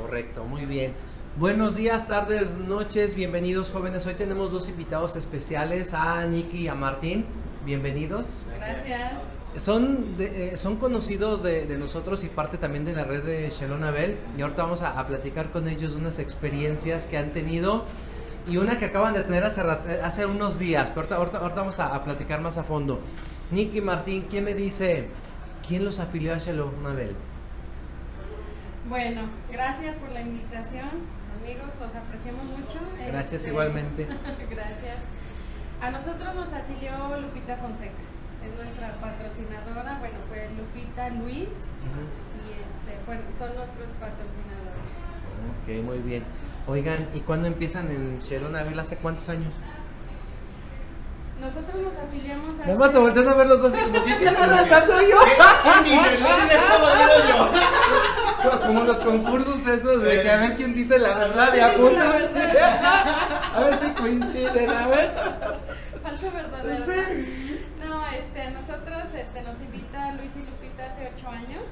Correcto, muy bien. Buenos días, tardes, noches, bienvenidos jóvenes. Hoy tenemos dos invitados especiales, a Nicky y a Martín. Bienvenidos. Gracias. Son, de- eh, son conocidos de, de nosotros y parte también de la red de Shalom Abel. Y ahorita vamos a, a platicar con ellos de unas experiencias que han tenido y una que acaban de tener hace, eh, hace unos días. Pero ahorita, ahorita- ahorita vamos a, a platicar más a fondo. Nicky y Martín, ¿quién me dice quién los afilió a Shalom Abel? Bueno, gracias por la invitación, amigos, los apreciamos mucho. Gracias Este, igualmente. gracias. A nosotros nos afilió Lupita Fonseca, es nuestra patrocinadora, bueno, fue Lupita Luis y este, fue- son nuestros patrocinadores. Ok, muy bien. Oigan, ¿y cuándo empiezan en Shalom Abel? ¿Hace cuántos años? Nosotros nos afiliamos a... Nada más se voltean a ver los dos y como, ¿quién está hablando yo? ¿Quién dice? Como- los concursos esos de que a ver quién dice la verdad y ¿Quién dice la apunta. A ver si coinciden, a ver. Falso verdadero. Sí. No, este, a nosotros este, nos invita Luis y Lupita hace ocho años.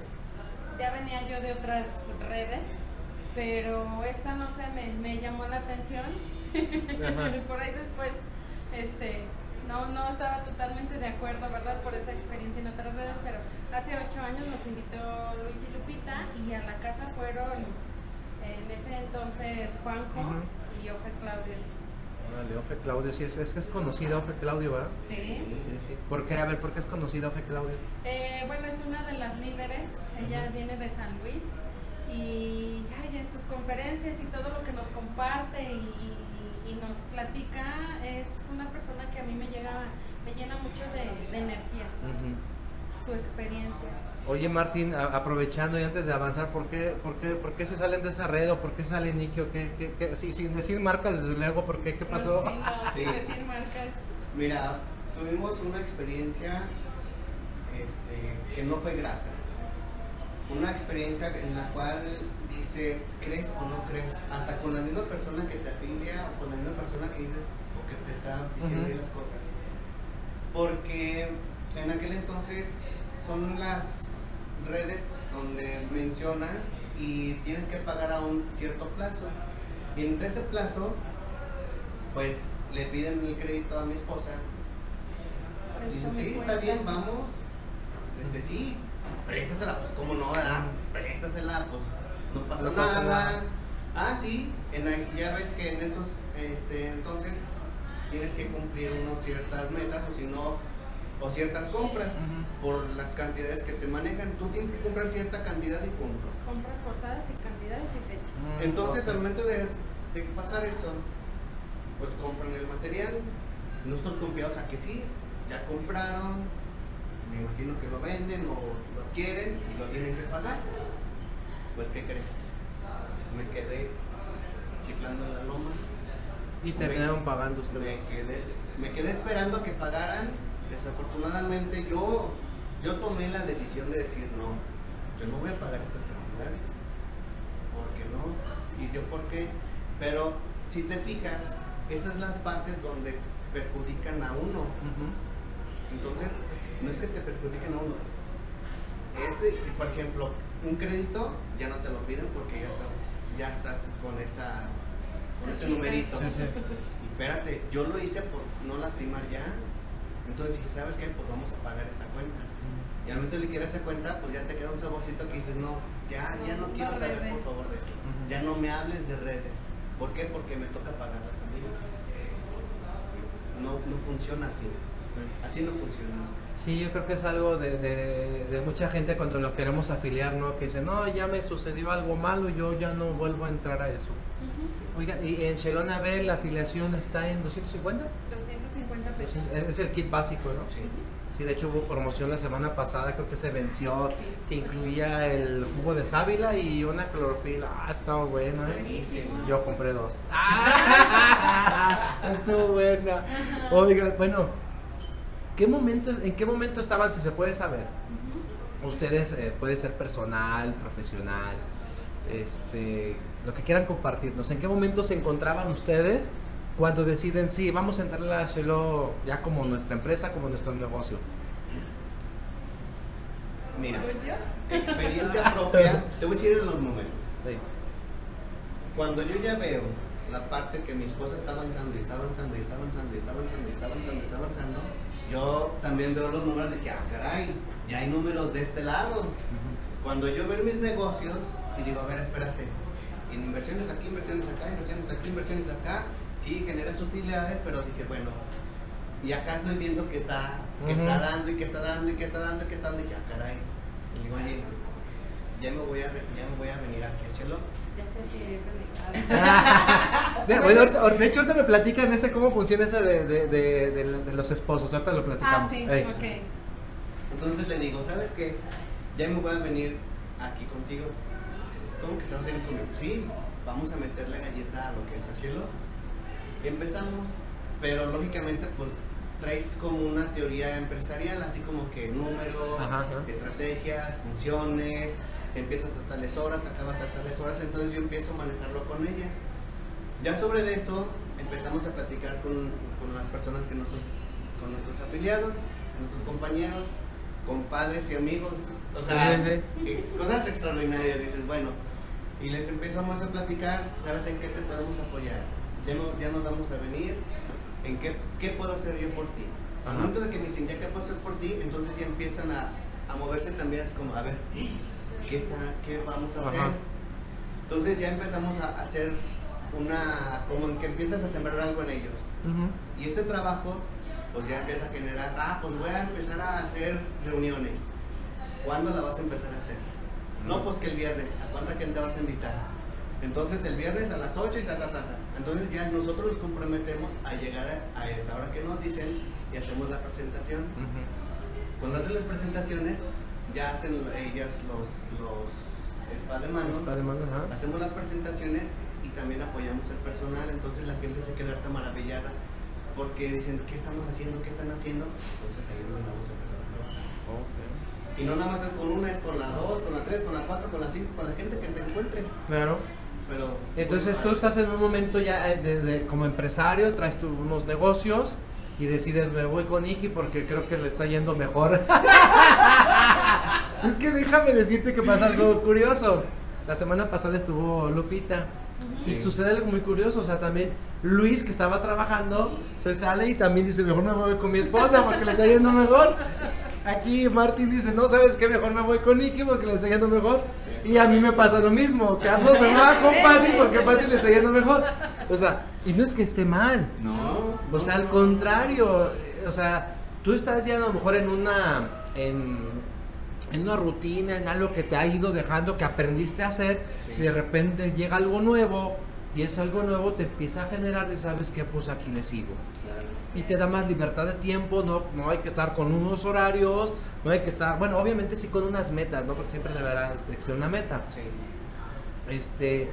Ya venía yo de otras redes, pero esta no sé, me, me llamó la atención. Ajá. Por ahí después, este, no, no estaba totalmente de acuerdo, ¿verdad? Por esa experiencia en otras redes, pero hace ocho años nos invitó Luis y Lupita y a la casa fueron en ese entonces Juanjo Ujú. y Ofe Claudio. Órale, Ofe Claudio, sí, es, es que es conocida Ofe Claudio, ¿verdad? Sí. Sí, sí. ¿Por qué? A ver, ¿por qué es conocida Ofe Claudio? Eh, bueno, es una de las líderes, ella viene de San Luis y ay, en sus conferencias y todo lo que nos comparte y, y- nos platica es una persona que a mí me llega, me llena mucho de, de energía, su experiencia. Oye, Martín, aprovechando y antes de avanzar, ¿por qué, por qué, por qué se salen de esa red o por qué sale Nicky o qué, qué, qué- sí, sin decir marcas, desde luego, ¿por qué? ¿Qué pasó? Sí, no, sin decir marcas. Mira, tuvimos una experiencia este, que no fue grata. Una experiencia en la cual dices, ¿crees o no crees? Hasta con la misma persona que te afilia o con la misma persona que dices o que te está diciendo las cosas. Porque en aquel entonces son las redes donde mencionas y tienes que pagar a un cierto plazo. Y entre ese plazo, pues le piden el crédito a mi esposa. Dice, sí, está bien, vamos. Este, sí, préstasela, pues cómo no, ¿verdad? Préstasela, pues no pasa, No pasa nada. nada. Ah, sí, en la- ya ves que en esos, este, entonces tienes que cumplir unas ciertas metas o si no, o ciertas compras por las cantidades que te manejan. Tú tienes que comprar cierta cantidad y punto. Compras forzadas y cantidades y fechas. Mm, Entonces, al momento de, de pasar eso, pues compran el material. Nosotros confiados a que sí, ya compraron, me imagino que lo venden o lo quieren y lo tienen que pagar. Pues, ¿qué crees? Me quedé chiflando en la loma. Y terminaron pagando ustedes. Me quedé, me quedé esperando a que pagaran. Desafortunadamente yo, yo tomé la decisión de decir no, yo no voy a pagar esas cantidades. ¿Por qué no? ¿Y yo por qué? Pero si te fijas, esas son las partes donde perjudican a uno. Entonces, no es que te perjudiquen a uno. Este, y por ejemplo, un crédito ya no te lo piden porque ya estás, ya estás con esa, con ese numerito. Sí, sí. Y espérate, yo lo hice por no lastimar ya. Entonces dije, ¿sabes qué? Pues vamos a pagar esa cuenta. Y al momento de liquidar esa cuenta, pues ya te queda un saborcito que dices, no, ya, ya no quiero No saber por favor de eso. Ya no me hables de redes. ¿Por qué? Porque me toca pagarlas a mí. No, no funciona así. Así no funciona. Sí, yo creo que es algo de, de, de mucha gente cuando lo queremos afiliar, ¿no? Que dice, no, ya me sucedió algo malo, yo ya no vuelvo a entrar a eso. Ujú. Oigan, y en Shelon Abel la afiliación está en 250? 250 pesos. Es el kit básico, ¿no? Sí. Sí, de hecho hubo promoción la semana pasada, creo que se venció, Sí. que incluía el jugo de sábila y una clorofila. Ah, estaba buena. ¿eh? Buenísimo. Yo compré dos. ¡Ah! Estuvo buena. Oigan, bueno, ¿qué momento, ¿en qué momento estaban, si se puede saber? Ustedes, eh, puede ser personal, profesional, este, lo que quieran compartirnos. ¿En qué momento se encontraban ustedes cuando deciden, sí, vamos a entrar a Shelo ya como nuestra empresa, como nuestro negocio? Mira, experiencia propia, te voy a decir en los números. Sí. Cuando yo ya veo la parte que mi esposa está avanzando y está avanzando y está avanzando y está avanzando y está avanzando y está avanzando, yo también veo los números de que, ah, caray, ya hay números de este lado. Cuando yo veo mis negocios y digo, a ver, espérate, en inversiones aquí, inversiones acá, inversiones aquí, inversiones acá, sí, generas utilidades, pero dije, bueno, y acá estoy viendo que está, que está dando y que está dando y que está dando y que está dando y ya, caray. Y digo, oye, ya me voy a, ya me voy a venir aquí a Chelo. Ya se fue de, bueno, ahorita- de hecho, ahorita me platican ese cómo funciona ese de, de, de, de- de los esposos. Ahorita lo Ah, platicamos. sí, Ey. ok. Entonces le digo, ¿sabes qué? Ya me voy a venir aquí contigo. ¿Cómo que te vas a venir conmigo? Sí, vamos a meterle galleta a lo que es a cielo. Y empezamos, pero lógicamente pues traes como una teoría empresarial, así como que números, Ajá, ajá. estrategias, funciones, empiezas a tales horas, acabas a tales horas, entonces yo empiezo a manejarlo con ella. Ya sobre de eso empezamos a platicar con, con las personas que nosotros, con nuestros afiliados, nuestros compañeros, compadres y amigos. O sea, Sí, ex- cosas extraordinarias. Dices, bueno, y les empezamos a platicar, ¿sabes en qué te podemos apoyar? Ya, no- ya nos vamos a venir, ¿en qué, qué puedo hacer yo por ti? Al momento de que me dicen, ¿ya qué puedo hacer por ti? Entonces ya empiezan a, a moverse también, es como, a ver, ¿qué, está, qué vamos a hacer? Ajá. Entonces ya empezamos a hacer una, como en que empiezas a sembrar algo en ellos. Y ese trabajo, pues ya empieza a generar, ah, pues voy a empezar a hacer reuniones. ¿Cuándo la vas a empezar a hacer? No, pues que el viernes, ¿a cuánta gente vas a invitar? Entonces el viernes a las 8 y ta, ta, ta, ta. Entonces ya nosotros nos comprometemos a llegar a, a la hora que nos dicen y hacemos la presentación. Ujú. Cuando hacen las presentaciones, ya hacen ellas los, los spa de manos. De mano, ajá. Hacemos las presentaciones y también apoyamos al personal, entonces la gente se queda harta maravillada porque dicen, ¿qué estamos haciendo? ¿Qué están haciendo? Entonces ahí es donde vamos a empezar a trabajar. Y no nada más es con una, es con la dos, con la tres, con la cuatro, con la cinco, con la gente que te encuentres. Claro. Pero, Entonces pues, tú estás en un momento ya eh, de, de- como empresario, traes unos negocios y decides me voy con Iki porque creo que le está yendo mejor. es que déjame decirte que pasa algo curioso. La semana pasada estuvo Lupita y Sí. sucede algo muy curioso, o sea, también Luis que estaba trabajando se sale y también dice mejor me voy con mi esposa porque le está yendo mejor. Aquí Martín dice, no, ¿sabes qué? Mejor me voy con Nicky porque le está yendo mejor. Y a mí me pasa lo mismo. Carlos se va con Patty porque Patty le está yendo mejor. O sea, y no es que esté mal. No. O sea, al contrario. O sea, tú estás ya a lo mejor en una... En, en una rutina, en algo que te ha ido dejando, que aprendiste a hacer, Sí. de repente llega algo nuevo, y ese algo nuevo te empieza a generar, y sabes que pues aquí le sigo Claro. y te da más libertad de tiempo, no, no hay que estar con unos horarios, no hay que estar, bueno, obviamente sí con unas metas, ¿no? Porque siempre deberá de ser una meta. Sí. Este,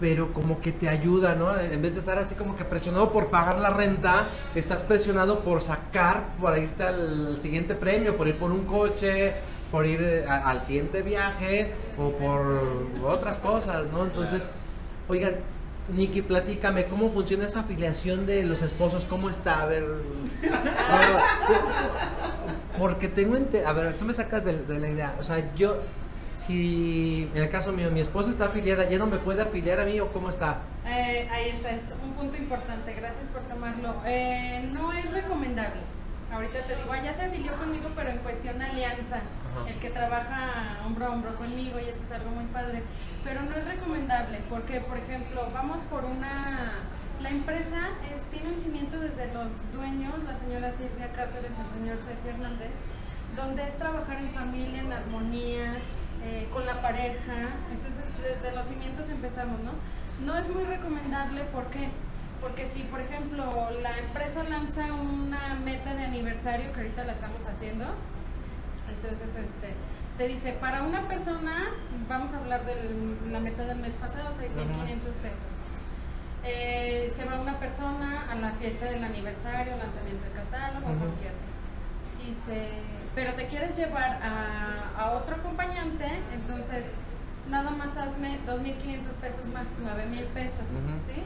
pero como que te ayuda, ¿no? En vez de estar así como que presionado por pagar la renta, estás presionado por sacar, por irte al siguiente premio, por ir por un coche, por ir eh, a- al siguiente viaje o por otras cosas, ¿no? Entonces, oigan, Nikki, platícame, ¿cómo funciona esa afiliación de los esposos? ¿Cómo está? A ver. Porque tengo A ver, tú me sacas de, de la idea. O sea, yo. Si en el caso mío mi esposa está afiliada, ¿ya no me puede afiliar a mí o cómo está? Eh, ahí está, es un punto importante, gracias por tomarlo. Eh, no es recomendable. Ahorita te digo, ah, ya se afilió conmigo, pero en cuestión de alianza, El que trabaja hombro a hombro conmigo y eso es algo muy padre. Pero no es recomendable porque, por ejemplo, vamos por una... La empresa es, tiene un cimiento desde los dueños, la señora Silvia Cáceres, el señor Sergio Hernández, donde es trabajar en familia, en armonía, eh, con la pareja. Entonces, desde los cimientos empezamos, ¿no? No es muy recomendable, ¿por qué? Porque si, por ejemplo, la empresa lanza una meta de aniversario, que ahorita la estamos haciendo, entonces este, te dice, para una persona, vamos a hablar de la meta del mes pasado, 6.500 pesos. Eh, se va una persona a la fiesta del aniversario, lanzamiento de catálogo, Ujú. concierto. Dice, pero te quieres llevar a, a otro acompañante, entonces nada más hazme 2.500 pesos más 9.000 pesos. ¿sí?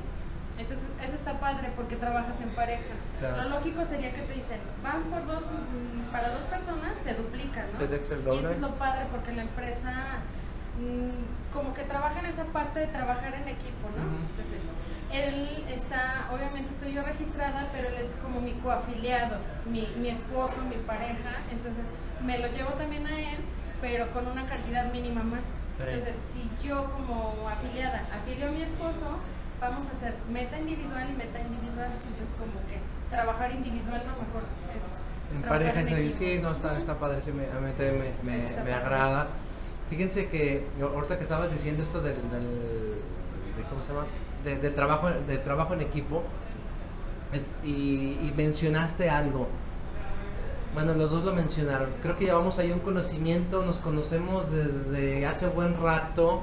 Entonces, eso está padre porque trabajas en pareja. Claro. Lo lógico sería que te dicen, van por dos, mm, para dos personas, se duplica, ¿no? El Y esto es lo padre porque la empresa mm, como que trabaja en esa parte de trabajar en equipo, ¿no? Ujú. Entonces, él está, obviamente estoy yo registrada, pero él es como mi coafiliado, mi, mi esposo, mi pareja, entonces me lo llevo también a él, pero con una cantidad mínima más. Entonces, si yo como afiliada afilio a mi esposo, vamos a hacer meta individual y meta individual, entonces como que trabajar individual no mejor es En pareja, en sí, no, está, está padre, sí, me, a mí también me, me, me padre. agrada. Fíjense que ahorita que estabas diciendo esto del, del de, ¿cómo se llama? De, de trabajo, de trabajo en equipo es- y, y mencionaste algo. Bueno, los dos lo mencionaron. Creo que llevamos ahí un conocimiento, nos conocemos desde hace buen rato,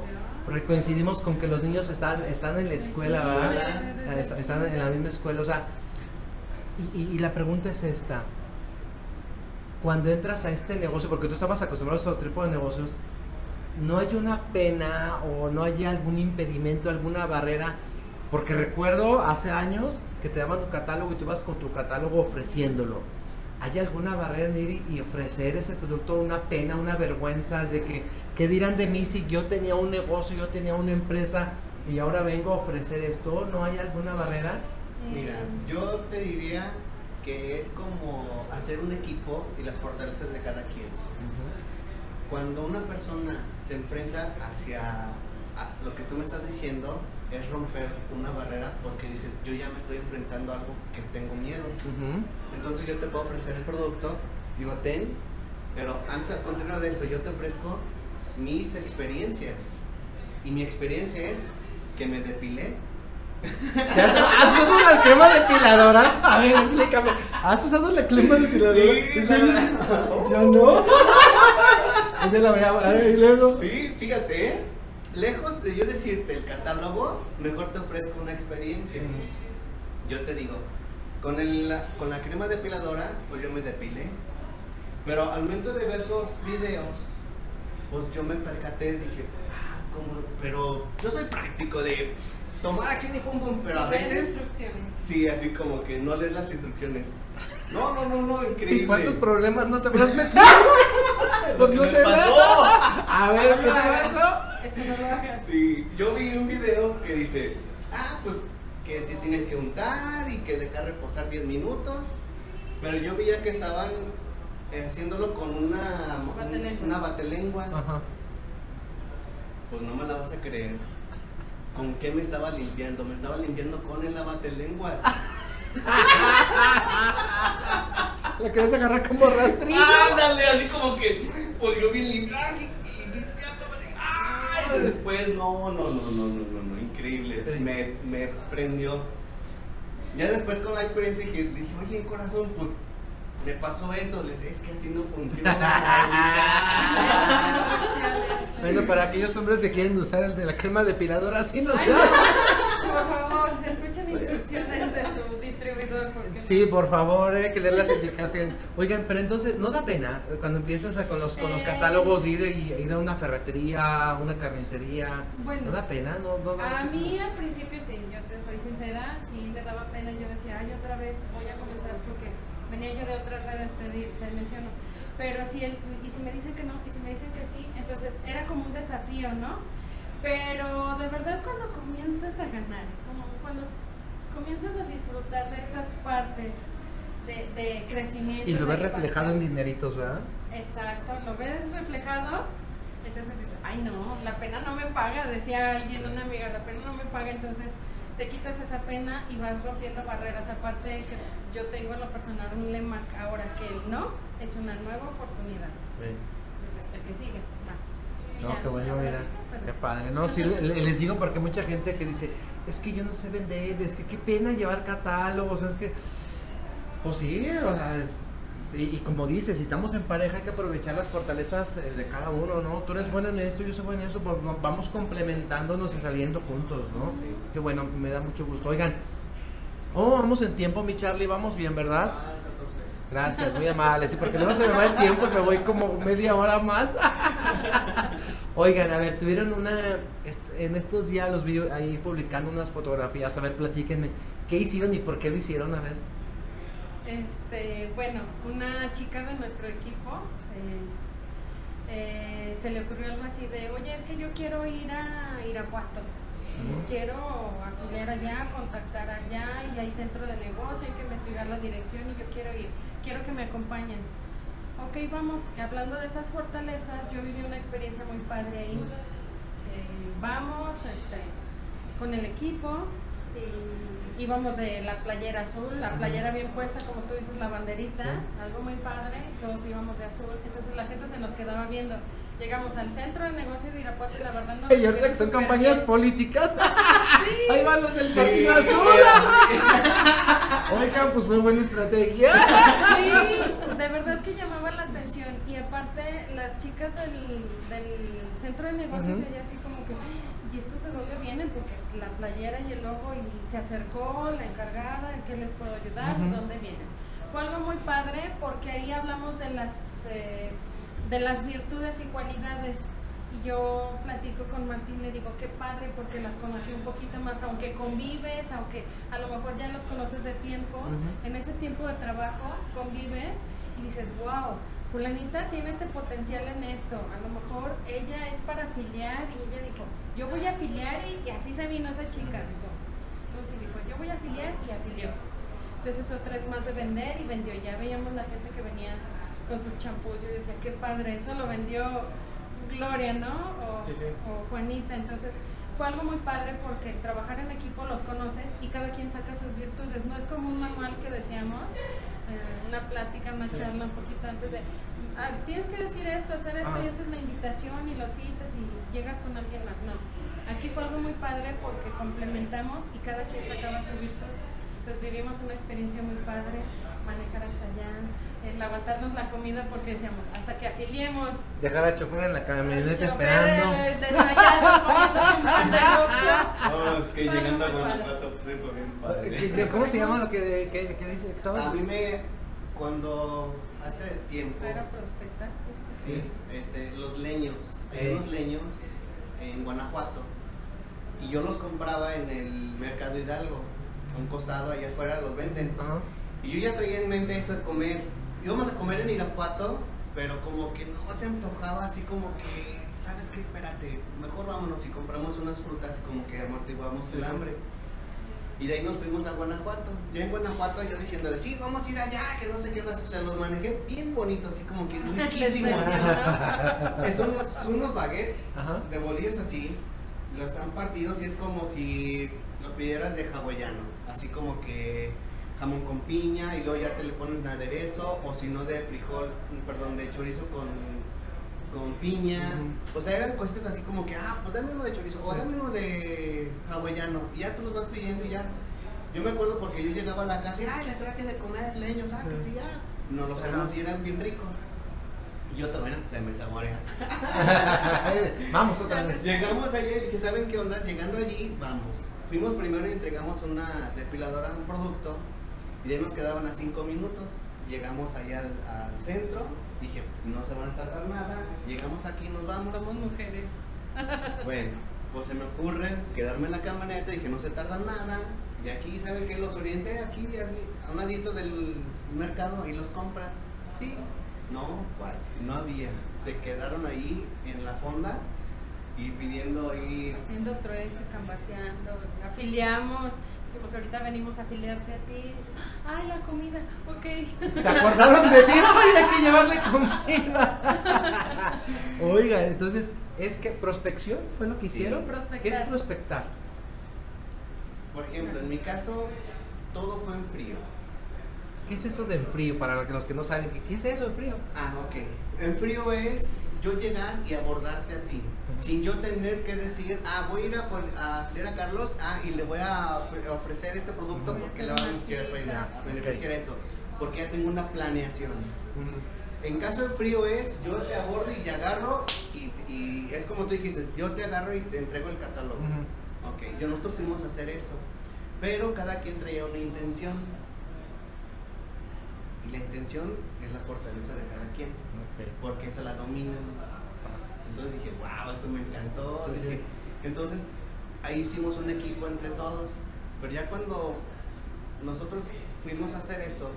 coincidimos con que los niños están, están en la escuela, Est- Están en la misma escuela, o sea, y, y- y la pregunta es esta. Cuando entras a este negocio, porque tú estabas acostumbrado a otro tipo de negocios, ¿no hay una pena o no hay algún impedimento, alguna barrera? Porque recuerdo hace años que te daban un catálogo y tú ibas con tu catálogo ofreciéndolo. ¿Hay alguna barrera en ir y- ofrecer ese producto? ¿Una pena, una vergüenza de que, qué dirán de mí si yo tenía un negocio, yo tenía una empresa y ahora vengo a ofrecer esto? ¿No hay alguna barrera? Mira, Eh, yo te diría que es como hacer un equipo y las fortalezas de cada quien. Cuando una persona se enfrenta hacia, hacia lo que tú me estás diciendo, es romper una barrera porque dices, yo ya me estoy enfrentando a algo que tengo miedo. Ujú. Entonces yo te puedo ofrecer el producto, digo, ten, pero antes al contrario de eso, yo te ofrezco mis experiencias. Y mi experiencia es que me depilé. ¿Te ¿Has, has usado la crema depiladora? A ver, explícame. ¿Has usado la crema depiladora? Sí. Yo no. Ya la voy a a ver, y luego. Sí, fíjate. Lejos de yo decirte el catálogo, mejor te ofrezco una experiencia. Yo te digo, con, el, la- con la crema depiladora, pues yo me depilé. Pero al momento de ver los videos, pues yo me percaté, dije, ah, ¿cómo? Pero yo soy práctico de tomar acción y pum pum, pero a veces, instrucciones. sí, así como que no lees las instrucciones. No, no, no, no, increíble. ¿Y cuántos problemas no te habrás metido? Lo que no me te pasó. A ver, ¿qué te? Eso no lo hagas. Sí, yo vi un video que dice, ah, pues que te tienes que untar y que dejar reposar 10 minutos. Pero yo veía que estaban eh, haciéndolo con una Batelenguas. una batelenguas. Ajá. Pues no me la vas a creer. ¿Con qué me estaba limpiando? Me estaba limpiando con el abatelenguas. La querías agarrar como rastrillo. Ándale, así como que, pues yo bien limpiado así, y limpiándome. ¡Ay! Después, no, no, no, no, no, no, no, increíble. Me, me prendió. Ya después con la experiencia dije, dije, oye, corazón, pues me pasó esto. Les dije, es que así no funciona. Bueno, para aquellos hombres que quieren usar el de la crema depiladora, así no se hace. Por favor, escuchen instrucciones de su distribuidor. Porque Sí, por favor, hay que leer las indicaciones. Oigan, pero entonces, ¿no da pena cuando empiezas a- con, los, con los Eh. catálogos ir, ir a una ferretería, una carnicería? Bueno. ¿No da pena? ¿No, no da A mí al principio sí, yo te soy sincera, sí me daba pena, yo decía, ay, otra vez voy a comenzar porque venía yo de otras redes, te, te menciono. Pero si, el, y si me dicen que no, y si me dicen que sí, entonces era como un desafío, ¿no? Pero de verdad cuando comienzas a ganar, como cuando comienzas a disfrutar de estas partes de, de crecimiento. Y lo ves reflejado en dineritos, ¿verdad? Exacto, lo ves reflejado, entonces dices, ay no, la pena no me paga, decía alguien, una amiga, la pena no me paga, entonces te quitas esa pena y vas rompiendo barreras. Aparte de que yo tengo en lo personal un lema ahora que el no es una nueva oportunidad. Entonces, el que sigue, va. No, ya, qué bueno, mira. Qué padre. No, sí, le- le- les digo porque mucha gente que dice, es que yo no sé vender, es que qué pena llevar catálogos, es que. Pues sí, o sea. Y, y como dices, si estamos en pareja hay que aprovechar las fortalezas eh, de cada uno, ¿no? Tú eres bueno en esto, yo soy bueno en eso, pues va- vamos complementándonos y saliendo juntos, ¿no? Sí. Qué bueno, me da mucho gusto. Oigan, oh, vamos en tiempo, mi Charlie, vamos bien, ¿verdad? Gracias, muy amable. Sí, porque luego se me va el tiempo me voy como media hora más. Oigan, a ver, tuvieron una. En estos días los vi ahí publicando unas fotografías. A ver, platíquenme. ¿Qué hicieron y por qué lo hicieron? A ver. Este, bueno, una chica de nuestro equipo, eh, eh, se le ocurrió algo así de, oye, es que yo quiero ir a Irapuato. Quiero afiliar allá, contactar allá y hay centro de negocio, hay que investigar la dirección y yo quiero ir, quiero que me acompañen. Ok, vamos, hablando de esas fortalezas, yo viví una experiencia muy padre ahí. Eh, vamos este, con el equipo, y íbamos de la playera azul, la playera bien puesta, como tú dices, la banderita, algo muy padre, todos íbamos de azul, entonces la gente se nos quedaba viendo. Llegamos al centro de negocio de Irapuato y la verdad no... Y ahorita que son campañas políticas, ahí van los del Sí, azul. sí. Oigan, pues muy buena estrategia. Sí, de verdad que llamaba la atención. Y aparte, las chicas del, del centro de negocios, Ujú. ella así como que, ¿y estos de dónde vienen? Porque la playera y el logo, y se acercó la encargada, ¿en qué les puedo ayudar? ¿De Ujú. dónde vienen? Fue algo muy padre porque ahí hablamos de las, eh, de las virtudes y cualidades. Y yo platico con Martín, le digo, qué padre, porque las conocí un poquito más, aunque convives, aunque a lo mejor ya los conoces de tiempo, en ese tiempo de trabajo convives y dices, wow, fulanita tiene este potencial en esto, a lo mejor ella es para afiliar y ella dijo, yo voy a afiliar y, y así se vino esa chica, dijo. Lucy dijo, yo voy a afiliar y afilió. Entonces otra es más de vender y vendió. Ya veíamos la gente que venía con sus champús. Yo decía, qué padre, eso lo vendió Gloria, ¿no? O, Sí, sí. o Juanita. Entonces fue algo muy padre porque el trabajar en equipo los conoces y cada quien saca sus virtudes. No es como un manual que decíamos, eh, una plática, una Sí. charla un poquito antes de, "Ah, tienes que decir esto, hacer esto Ah. y esa es la invitación y lo citas y llegas con alguien más. No, aquí fue algo muy padre porque complementamos y cada quien sacaba su virtud. Entonces vivimos una experiencia muy padre, manejar hasta allá, el aguantarnos la comida porque decíamos, hasta que afiliemos. Dejar al chofer en la camioneta esperando. eh. No, es que llegando a padre. Guanajuato pues, fue bien ¿Qué- padre. qué- ¿Cómo se llama lo que, que, que dice? que estabas? A mí me, cuando hace tiempo, Para prospectar, sí. sí, este, los leños, hay Eh. unos leños en Guanajuato y yo los compraba en el Mercado Hidalgo, a un costado allá afuera los venden. Ajá. Y yo ya traía en mente eso de comer. Íbamos a comer en Irapuato, pero como que no se antojaba así como que, ¿sabes qué? Espérate, mejor vámonos y compramos unas frutas y como que amortiguamos el hambre. Y de ahí nos fuimos a Guanajuato. Ya en Guanajuato yo diciéndole, sí, vamos a ir allá, que no sé qué, no sé, se los manejé bien bonitos, así como que riquísimos. Es unos, son unos baguettes Ajá. de bolillos así, los están partidos y es como si lo pidieras de hawaiano, así como que jamón con piña y luego ya te le ponen aderezo o si no de frijol, perdón, de chorizo con, con piña. O sea, eran cositas así como que, ah, pues dame uno de chorizo o dame uno de hawaiano y ya tú los vas pidiendo y ya. Yo me acuerdo porque yo llegaba a la casa y, ay, les traje de comer leños, ah, que Sí. ya. Nos los Ajá. hacemos y eran bien ricos. Y yo también se me saborea. Vamos otra vez. Llegamos allí y dije, ¿saben qué onda? Llegando allí, vamos. Fuimos primero y entregamos una depiladora, un producto, y de ahí nos quedaban a cinco minutos. Llegamos allá al, al centro, dije, pues no se van a tardar nada. Llegamos aquí, nos vamos. Somos mujeres. Bueno, pues se me ocurre quedarme en la camioneta, dije, no se tarda nada. De aquí, ¿saben qué? Los orienté aquí, aquí, a un ladito del mercado, y los compran. Sí, no, ¿cuál? No había. Se quedaron ahí en la fonda y pidiendo ahí. Haciendo trueque, cambaseando, afiliamos. Dijimos, ahorita venimos a afiliarte a ti. Ay, la comida, ok. ¿Se acordaron de ti? Ay, hay que llevarle comida. Oiga, entonces, ¿es que prospección fue lo que Sí. hicieron? Prospectar. ¿Qué es prospectar? Por ejemplo, en mi caso, todo fue en frío. ¿Qué es eso de en frío? Para los que no saben, ¿qué es eso de frío? Ah, ok. En frío es yo llegar y abordarte a ti, sin yo tener que decir, ah, voy a ir a, Carlos, ah, y le voy a ofre- ofrecer este producto porque le va a beneficiar, beneficiar esto, porque ya tengo una planeación. Ujú. En caso de frío es, yo te abordo y agarro, y, y es como tú dijiste, yo te agarro y te entrego el catálogo. Ok, yo nosotros fuimos a hacer eso, pero cada quien traía una intención. Y la intención es la fortaleza de cada quien, Porque esa la dominan. Entonces dije, wow, eso me encantó. Sí. Dije, Entonces ahí hicimos un equipo entre todos, pero ya cuando nosotros fuimos a hacer eso,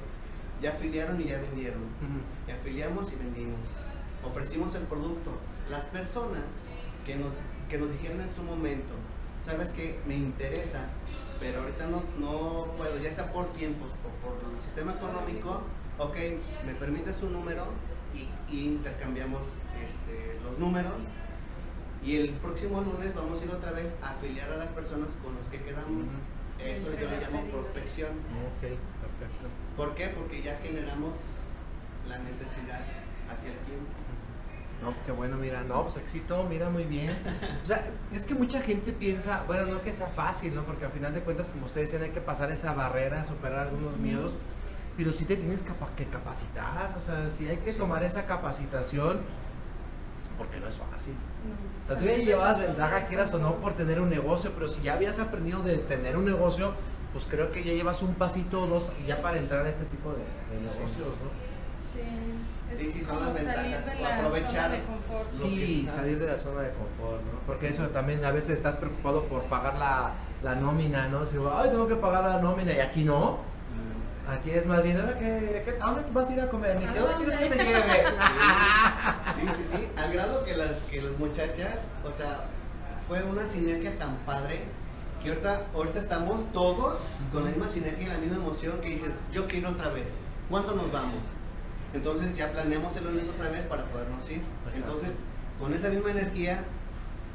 ya afiliaron y ya vendieron. Ujú. Y afiliamos y vendimos. ofrecimos el producto. Las personas que nos, que nos dijeron en su momento, sabes que me interesa, pero ahorita no, no puedo, ya sea por tiempos o por el sistema económico, ok, me permite su número y, y intercambiamos este, los números. Y el próximo lunes vamos a ir otra vez a afiliar a las personas con las que quedamos. Ujú. Eso yo le llamo prospección. Ok, perfecto. ¿Por qué? Porque ya generamos la necesidad hacia el cliente. No, qué bueno, mira, no, pues éxito, mira muy bien. O sea, es que mucha gente piensa, bueno, no que sea fácil, ¿no? Porque al final de cuentas, como ustedes decían, hay que pasar esa barrera, superar algunos miedos, pero sí te tienes capa- que capacitar, o sea, sí hay que Sí. tomar esa capacitación, porque no es fácil. No. O sea, tú ya llevabas ventaja, quieras o no, por tener un negocio, pero si ya habías aprendido de tener un negocio, pues creo que ya llevas un pasito o dos ya para entrar a este tipo de, de negocios, ¿no? Sí, es Sí, sí, son las salir ventajas, de o la aprovechar zona de confort. Lo Sí, salir de la zona de confort, ¿no? Porque Sí. eso también a veces estás preocupado por pagar la, la nómina, ¿no? Si, ay, tengo que pagar la nómina y aquí no. Aquí es más bien, ¿ahora qué, qué- ¿a dónde vas a ir a comer? Ni ¿A que, ¿Dónde quieres que te lleve? Sí, sí, sí. Al grado que las, que las muchachas, o sea, fue una sinergia tan padre que ahorita, ahorita estamos todos con la misma sinergia y la misma emoción que dices, yo quiero otra vez. ¿Cuándo nos vamos? Entonces ya planeamos el lunes otra vez para podernos ir. Entonces, con esa misma energía,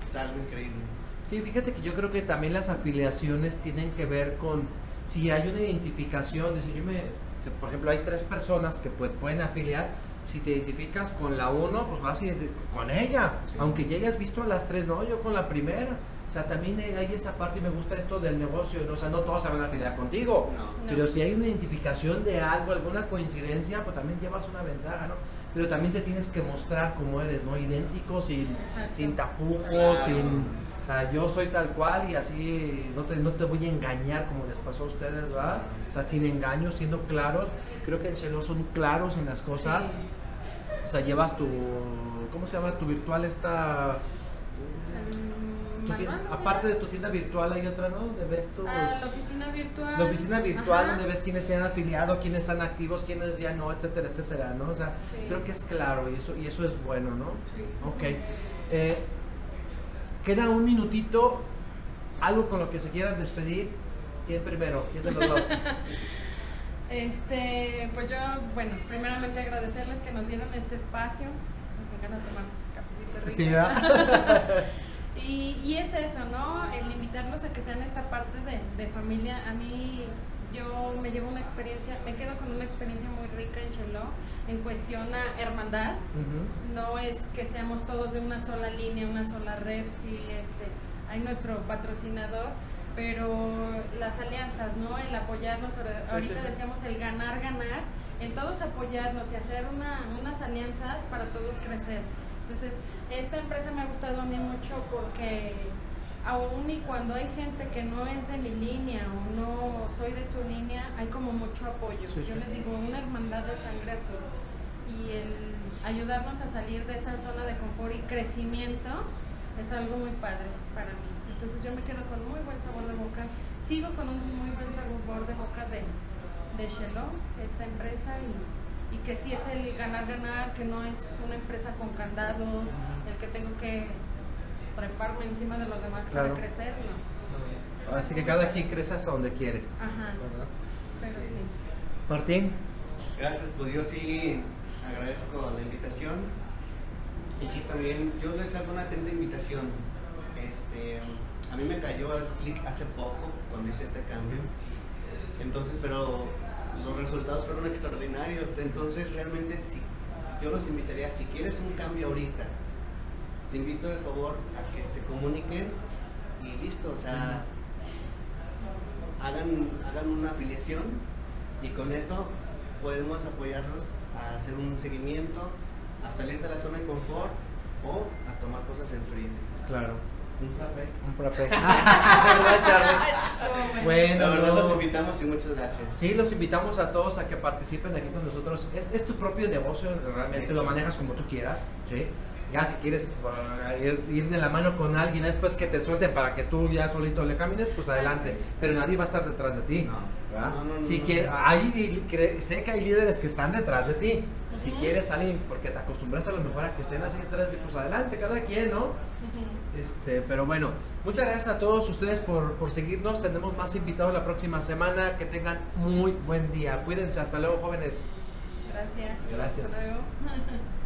es algo increíble. Sí, fíjate que yo creo que también las afiliaciones tienen que ver con si hay una identificación, es decir, yo me, por ejemplo, hay tres personas que pue- pueden afiliar, si te identificas con la uno, pues vas a con ella, Sí. aunque ya hayas visto a las tres, no, yo con la primera. O sea, también hay esa parte y me gusta esto del negocio, ¿no? o sea, no todos se van a afiliar contigo, No. No. pero si hay una identificación de algo, alguna coincidencia, pues también llevas una ventaja, ¿no? Pero también te tienes que mostrar como eres, ¿no? Idéntico, sin, Exacto. sin tapujos, Claro. sin... O sea, yo soy tal cual y así no te, no te voy a engañar como les pasó a ustedes, ¿verdad? O sea, sin engaños, siendo claros. Creo que en Shelo son claros en las cosas. Sí. O sea, llevas tu... ¿Cómo se llama? Tu virtual esta... Tu aparte de tu tienda virtual hay otra, ¿no? Donde ves tus... Ah, la oficina virtual. La oficina virtual Ajá. donde ves quiénes se han afiliado, quiénes están activos, quiénes ya no, etcétera, etcétera, ¿no? O sea, Sí. creo que es claro y eso, y eso es bueno, ¿no? Sí. Ok. Eh, queda un minutito, algo con lo que se quieran despedir. ¿Quién primero? ¿Quién de los dos? Este, pues yo, bueno, primeramente agradecerles que nos dieron este espacio. Me encanta tomarse su cafecito rico. Sí, ¿verdad? Y, y es eso, ¿no? El invitarlos a que sean esta parte de, de familia. A mí, yo me llevo una experiencia, me quedo con una experiencia muy rica en Shelo en cuestión a hermandad. No es que seamos todos de una sola línea, una sola red, sí, este, hay nuestro patrocinador, pero las alianzas, ¿no? El apoyarnos, ahorita sí, sí. decíamos el ganar, ganar, el todos apoyarnos y hacer una, unas alianzas para todos crecer. Entonces, esta empresa me ha gustado a mí mucho porque aún y cuando hay gente que no es de mi línea o no soy de su línea, hay como mucho apoyo. Sí, Yo sí. les digo, una hermandad de sangre azul y el ayudarnos a salir de esa zona de confort y crecimiento es algo muy padre para mí. Entonces yo me quedo con muy buen sabor de boca, sigo con un muy buen sabor de boca de, de Shelo, esta empresa, y, y que sí es el ganar-ganar, que no es una empresa con candados, el que tengo que treparme encima de los demás Claro. para crecer, no. Así que cada quien crece hasta donde quiere. Ajá, ¿verdad? pero sí. Martín. Gracias, pues yo sí agradezco la invitación. Y sí, también yo les hago una atenta invitación. Este, a mí me cayó el clic hace poco cuando hice este cambio. Entonces, pero los resultados fueron extraordinarios. Entonces, realmente sí, yo los invitaría, si quieres un cambio ahorita, te invito de favor a que se comuniquen y listo, o sea, hagan, hagan una afiliación y con eso podemos apoyarlos a hacer un seguimiento, a salir de la zona de confort o a tomar cosas en frío. Claro. Un frappé. Un frappé. ¿Verdad, Charlie? Estuvo bueno. La verdad los invitamos y muchas gracias. Sí, los invitamos a todos a que participen aquí con nosotros. Es, es tu propio negocio, realmente lo manejas como tú quieras, ¿sí? Ya si quieres ir, ir de la mano con alguien después que te suelten para que tú ya solito le camines, pues adelante. sí. Pero nadie va a estar detrás de ti. No. ¿verdad? No, no, no, si hay, sé que hay líderes que están detrás de ti, Si quieres alguien, porque te acostumbras a lo mejor a que estén así atrás, de, pues adelante, cada quien, ¿no? Este, pero bueno, muchas gracias a todos ustedes por, por seguirnos. Tenemos más invitados la próxima semana. Que tengan muy buen día. Cuídense. Hasta luego, jóvenes. Gracias. Gracias. Hasta luego.